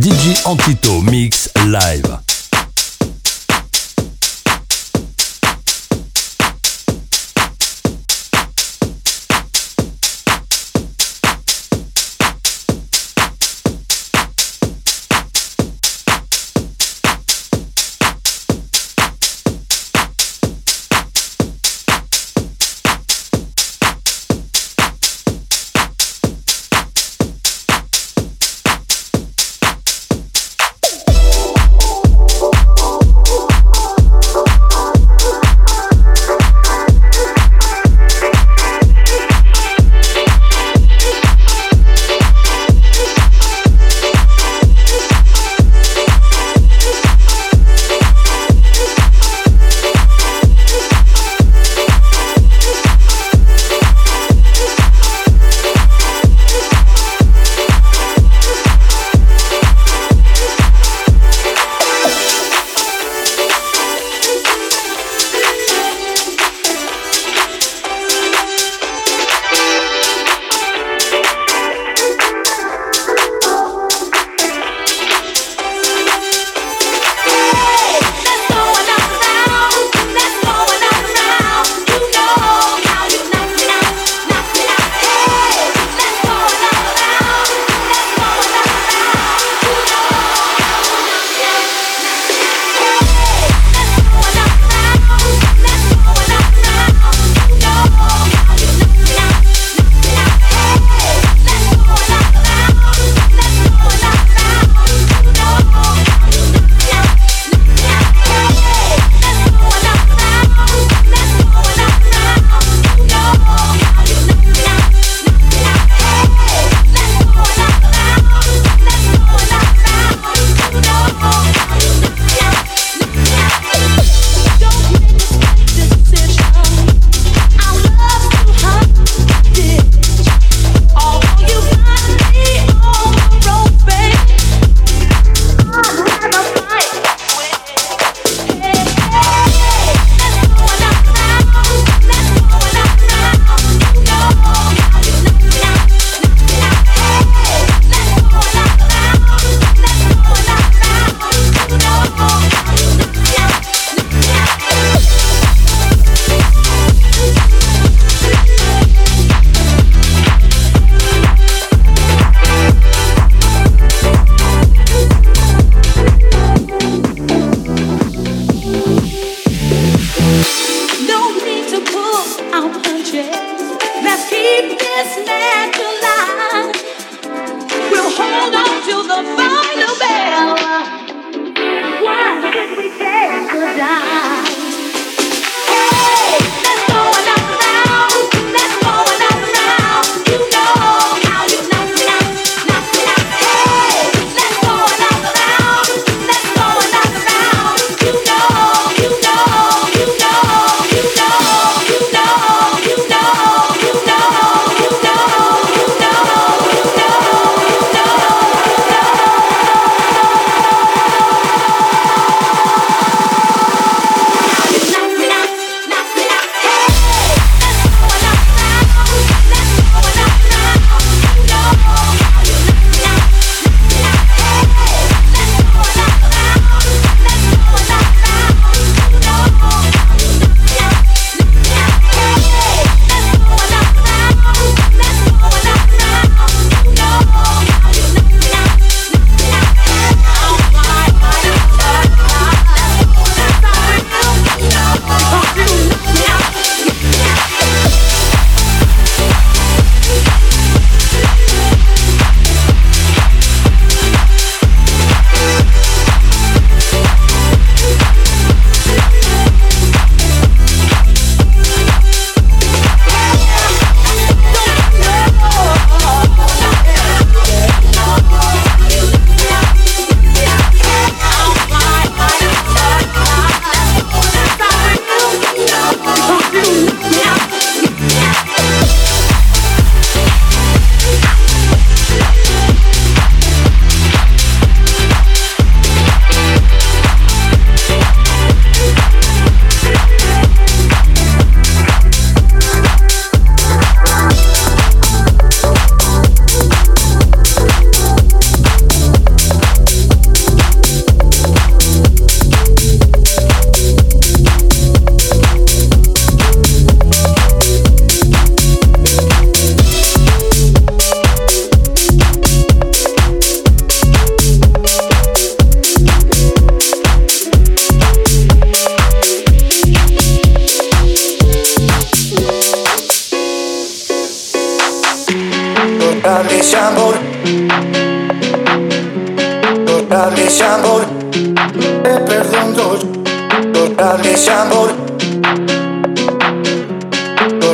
DJ Antito Mix Live.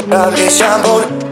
Llorar ese amor,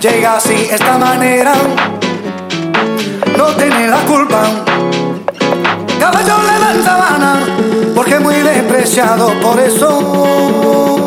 llega así, esta manera, no tiene la culpa. Caballo levanta sabana, porque muy despreciado, por eso.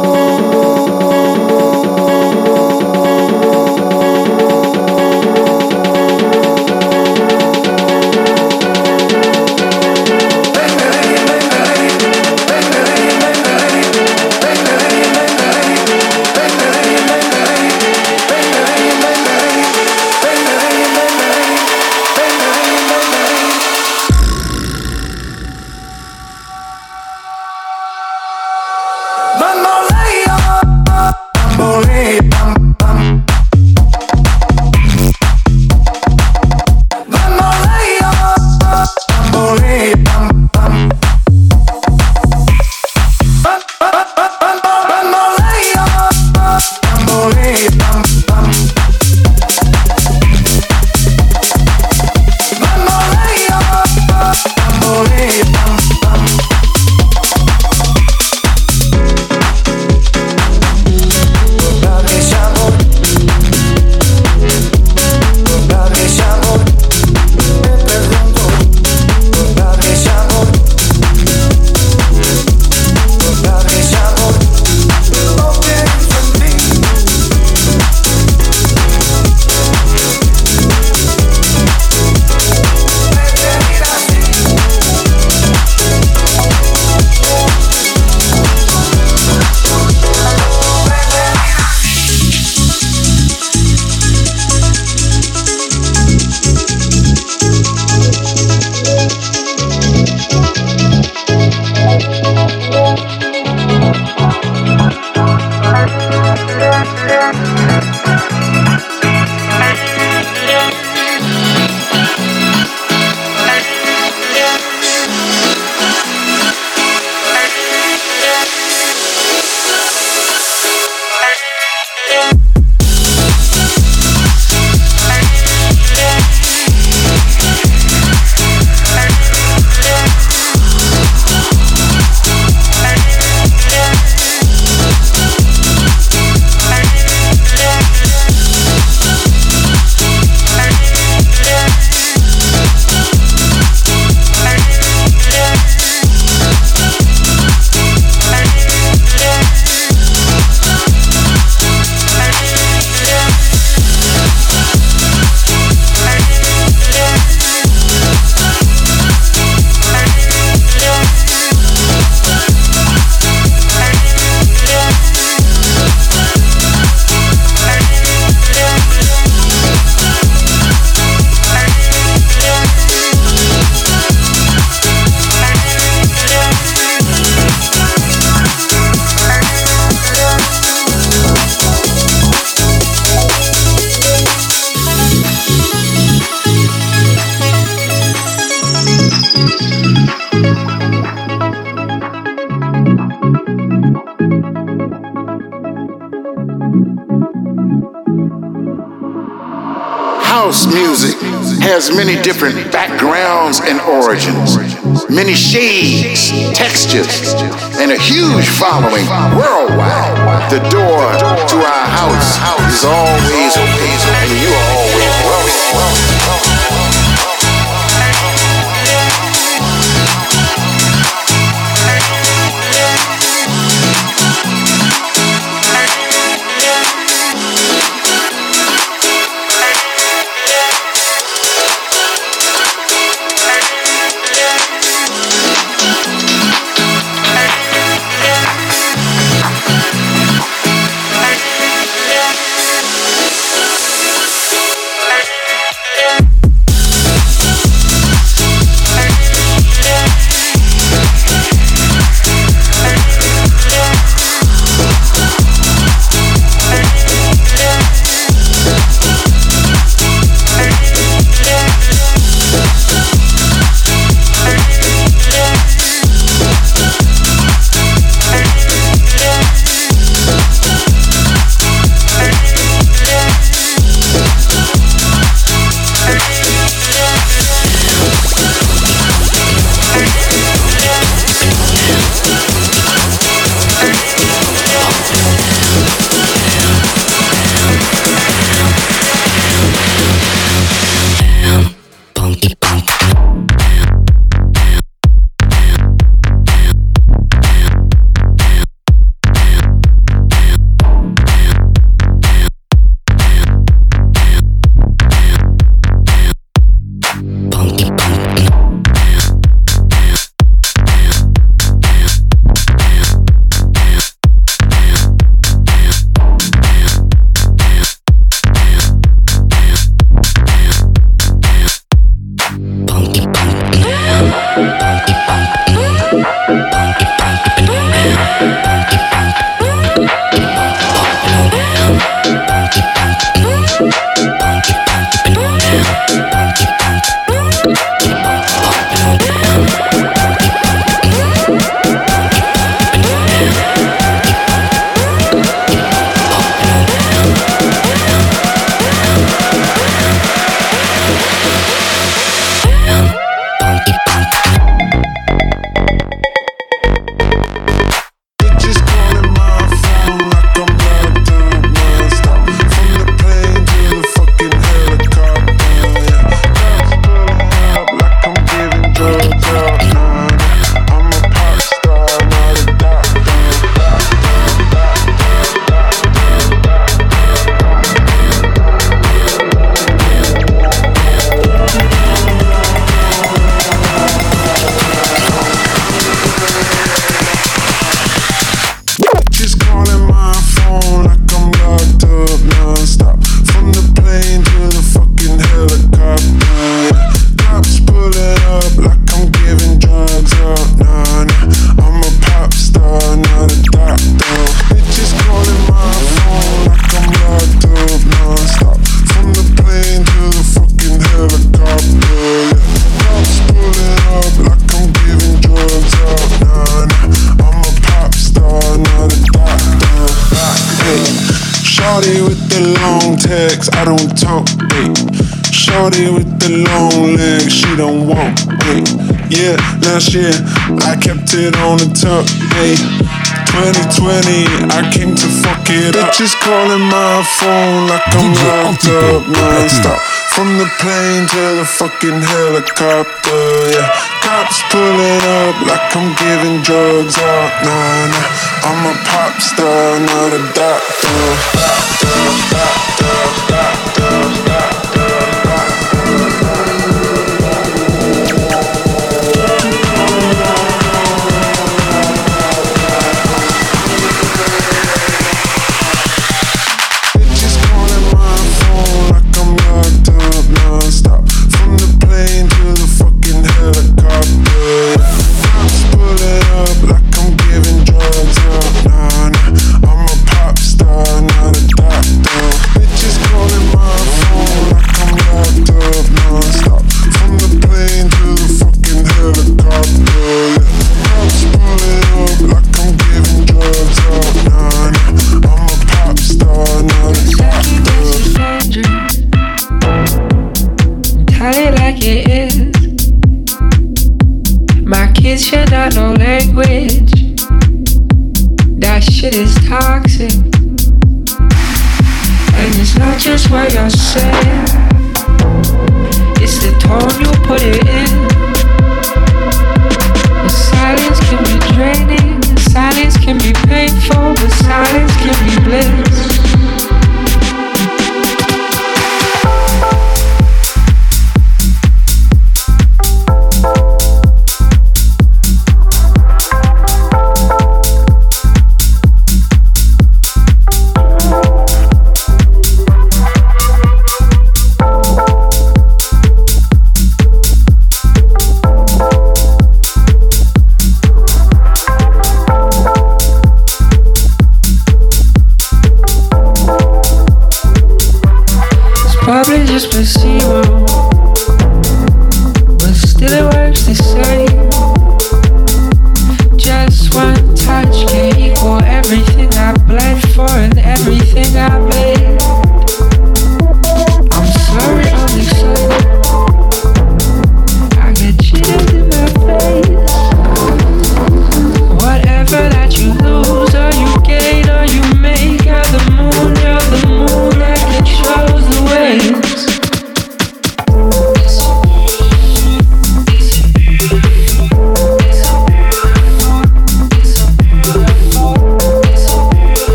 Origins, many shades, textures, and a huge following worldwide. The door to our house is always open, On the top. Hey, 2020, I came to fuck it up. Bitches calling my phone like I'm locked up non-stop. From the plane to the fucking helicopter, yeah. Cops pulling up like I'm giving drugs out, nah, nah. I'm a pop star, not a doctor. doctor, doctor, doctor,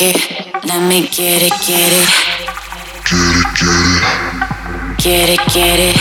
ticket. Let me get it, get it. Get it, get it. Get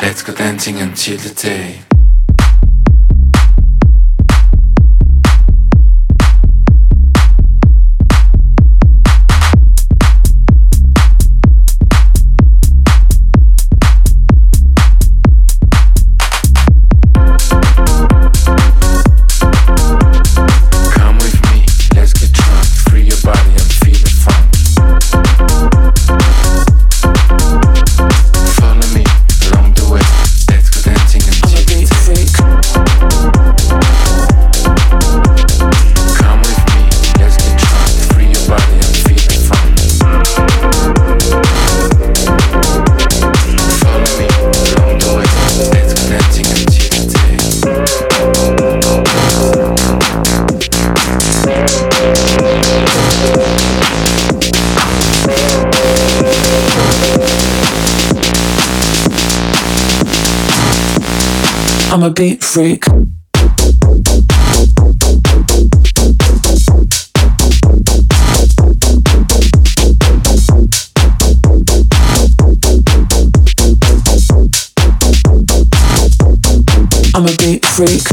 Let's go dancing until the day. Beat freak. I'm a beat freak.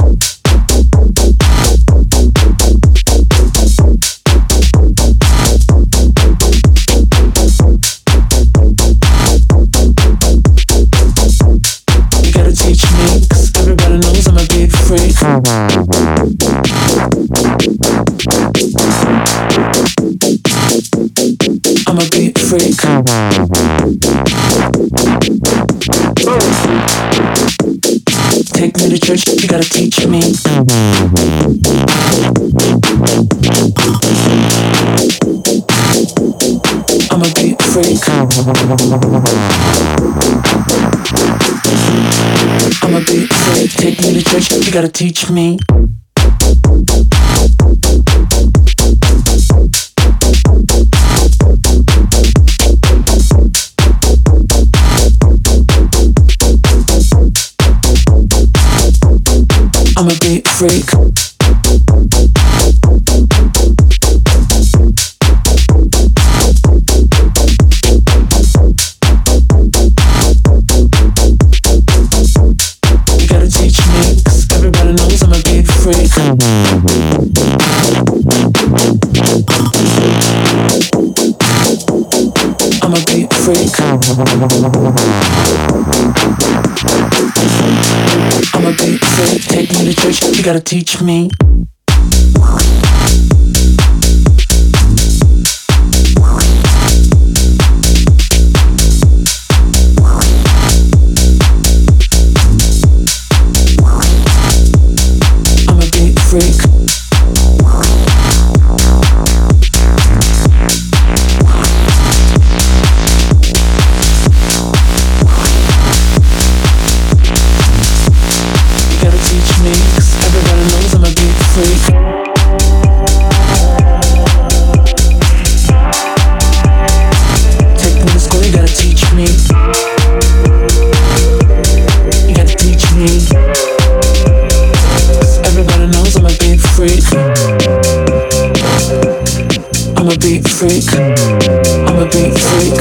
Take me to church, you gotta teach me. I'm a beat freak. I'm a freak. Take me to church, you gotta teach me. Freak. You gotta teach me, 'cause everybody knows I'm a beat freak. I'm a beat freak. I'm a beat freak. Take me to church, you gotta teach me. I'm a beat freak. I'm a beat freak. I'm a beat freak.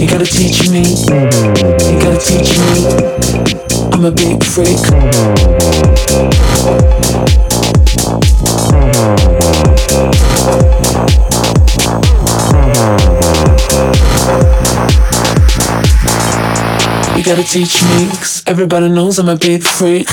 You gotta teach me. You gotta teach me. I'm a beat freak. You gotta teach me, 'cause everybody knows I'm a beat freak.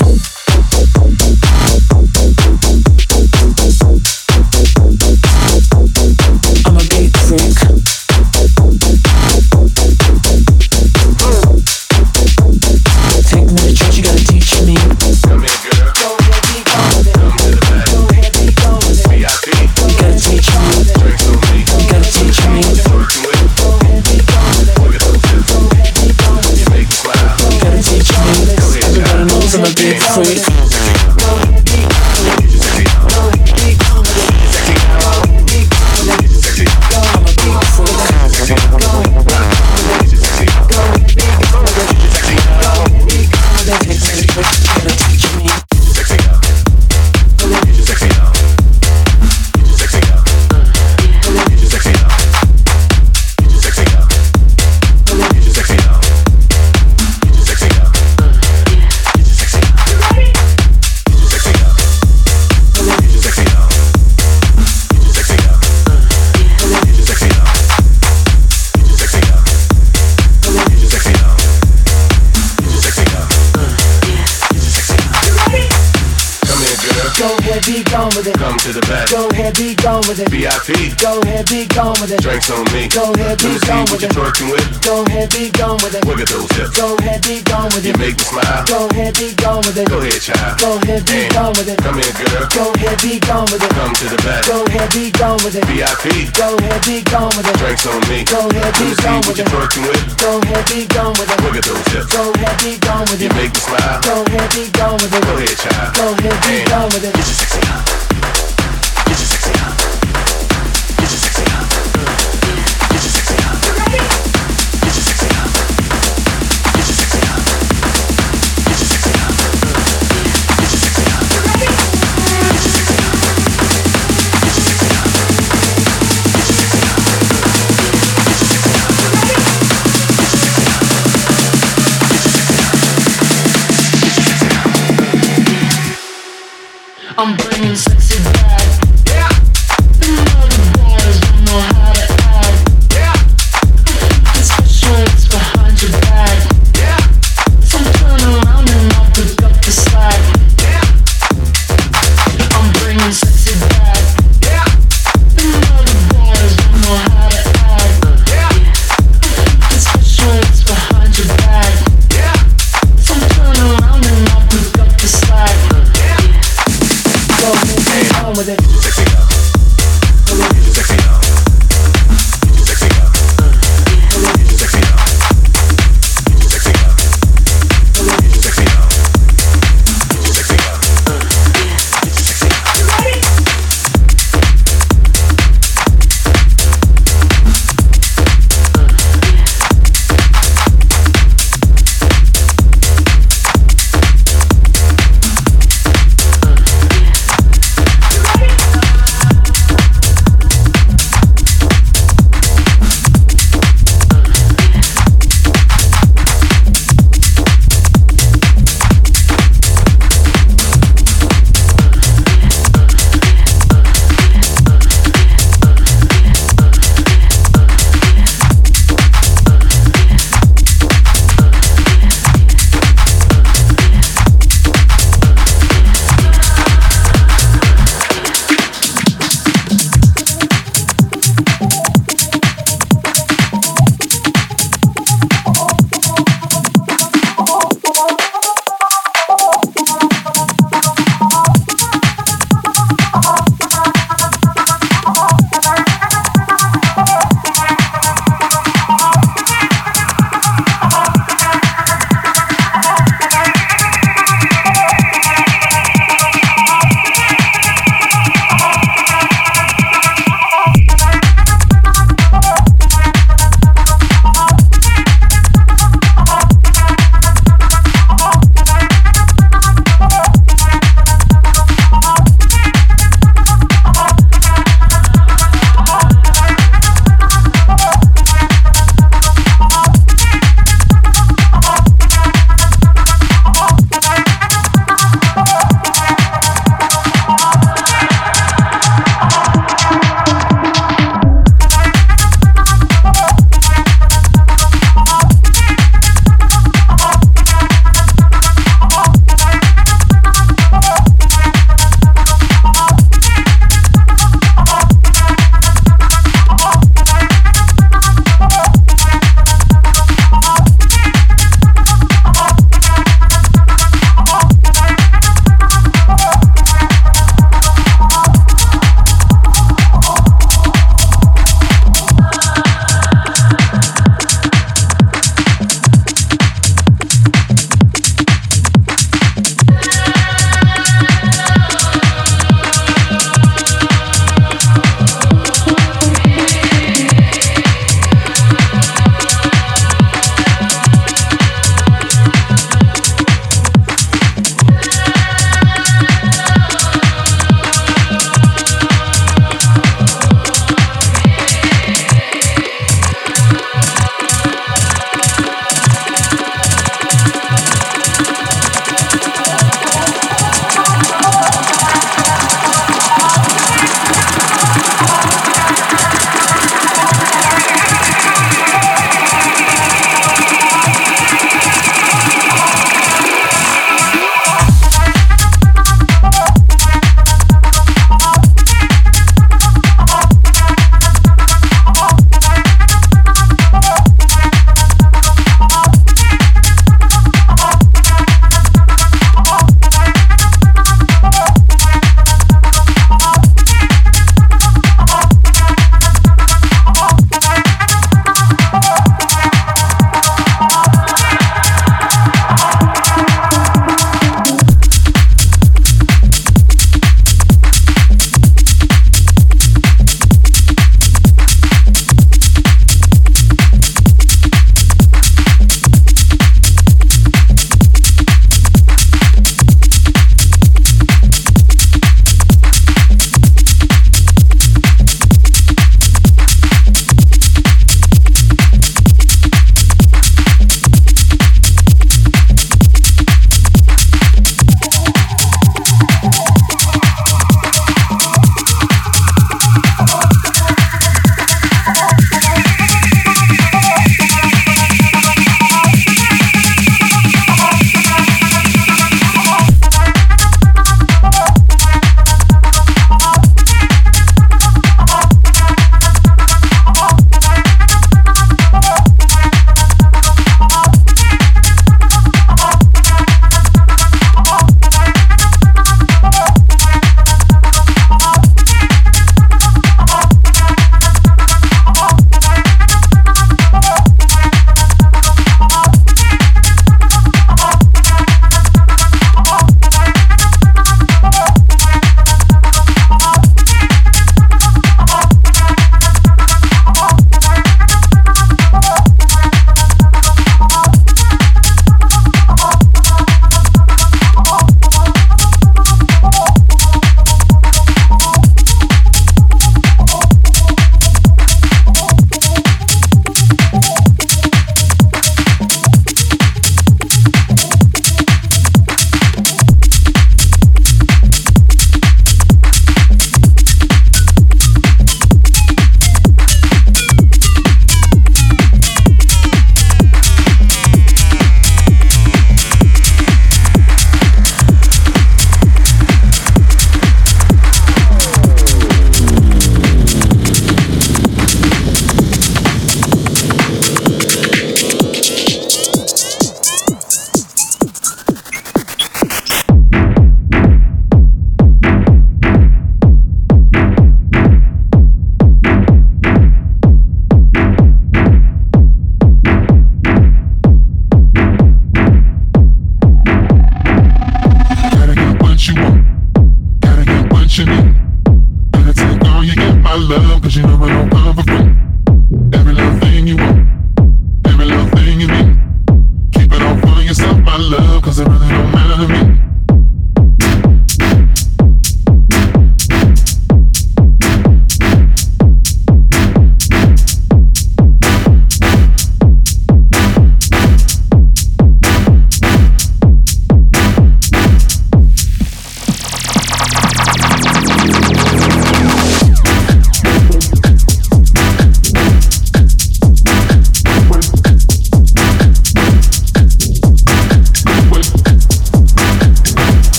Gone with it. Drinks on me. Go ahead, be gone with it. twerking with. Go ahead, be gone with it. Wiggle those hips. Go ahead, be gone with You make me smile. Go ahead, be gone with it. Go ahead, child. Go ahead, be gone with it. Come here, girl. Go ahead, be gone with it. Come to the back. Go ahead, be gone with it. VIP. Go ahead, be gone with it. Drinks on me. Go ahead, be gone with it. twerking with. Go ahead, be gone with it. Wiggle those hips. Go ahead, be gone with You make me smile. Go ahead, be gone with it. Go ahead, child. Go ahead, be gone with it. Get your sexy on.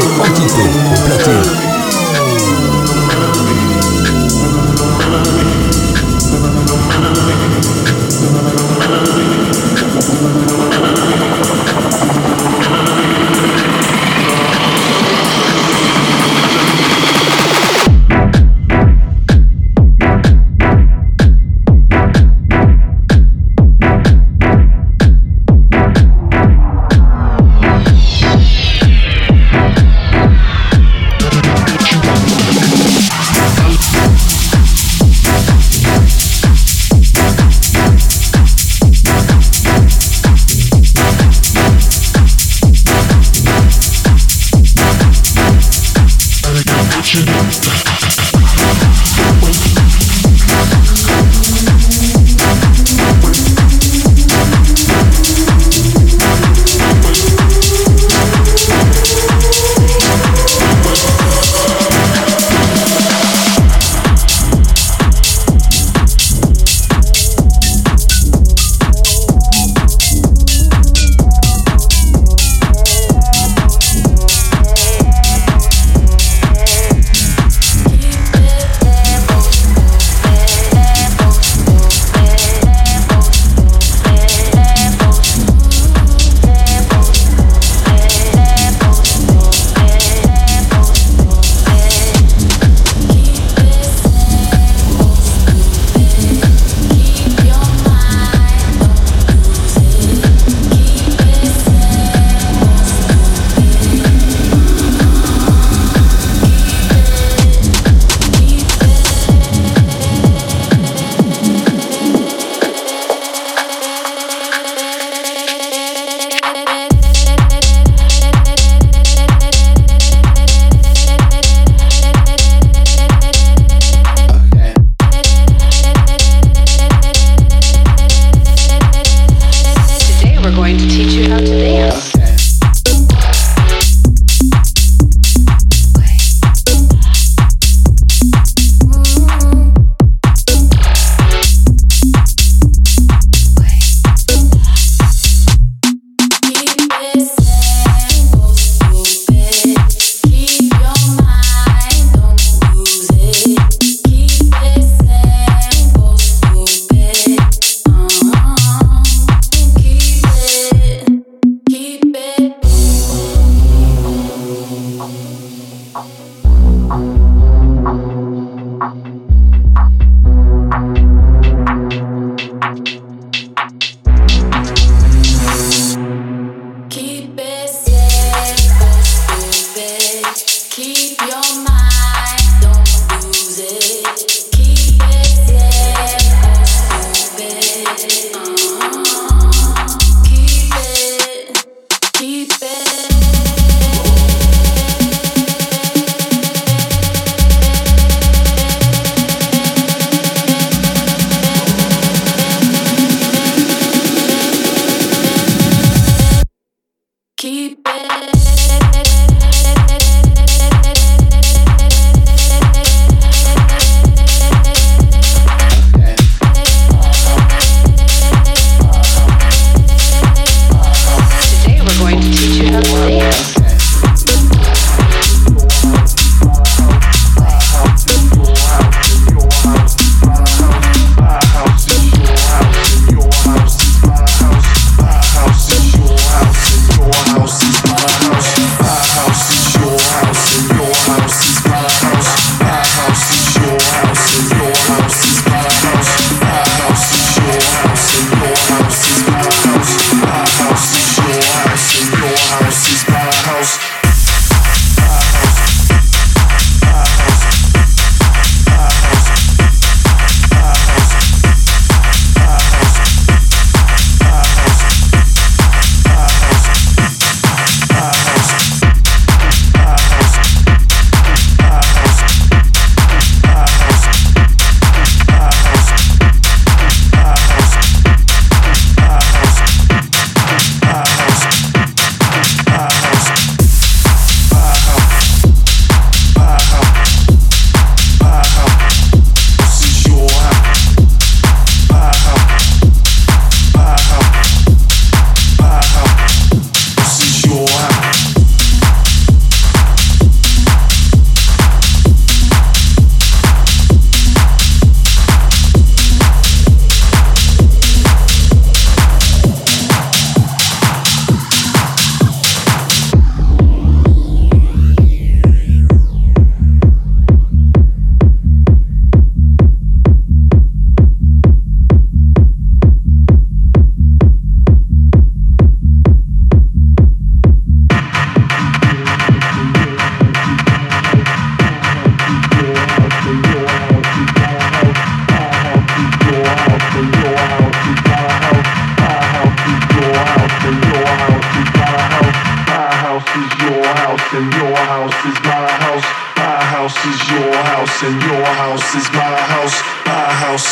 Platine.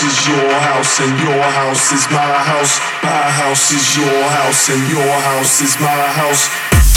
House is your house and your house is my house. My house is your house and your house is my house.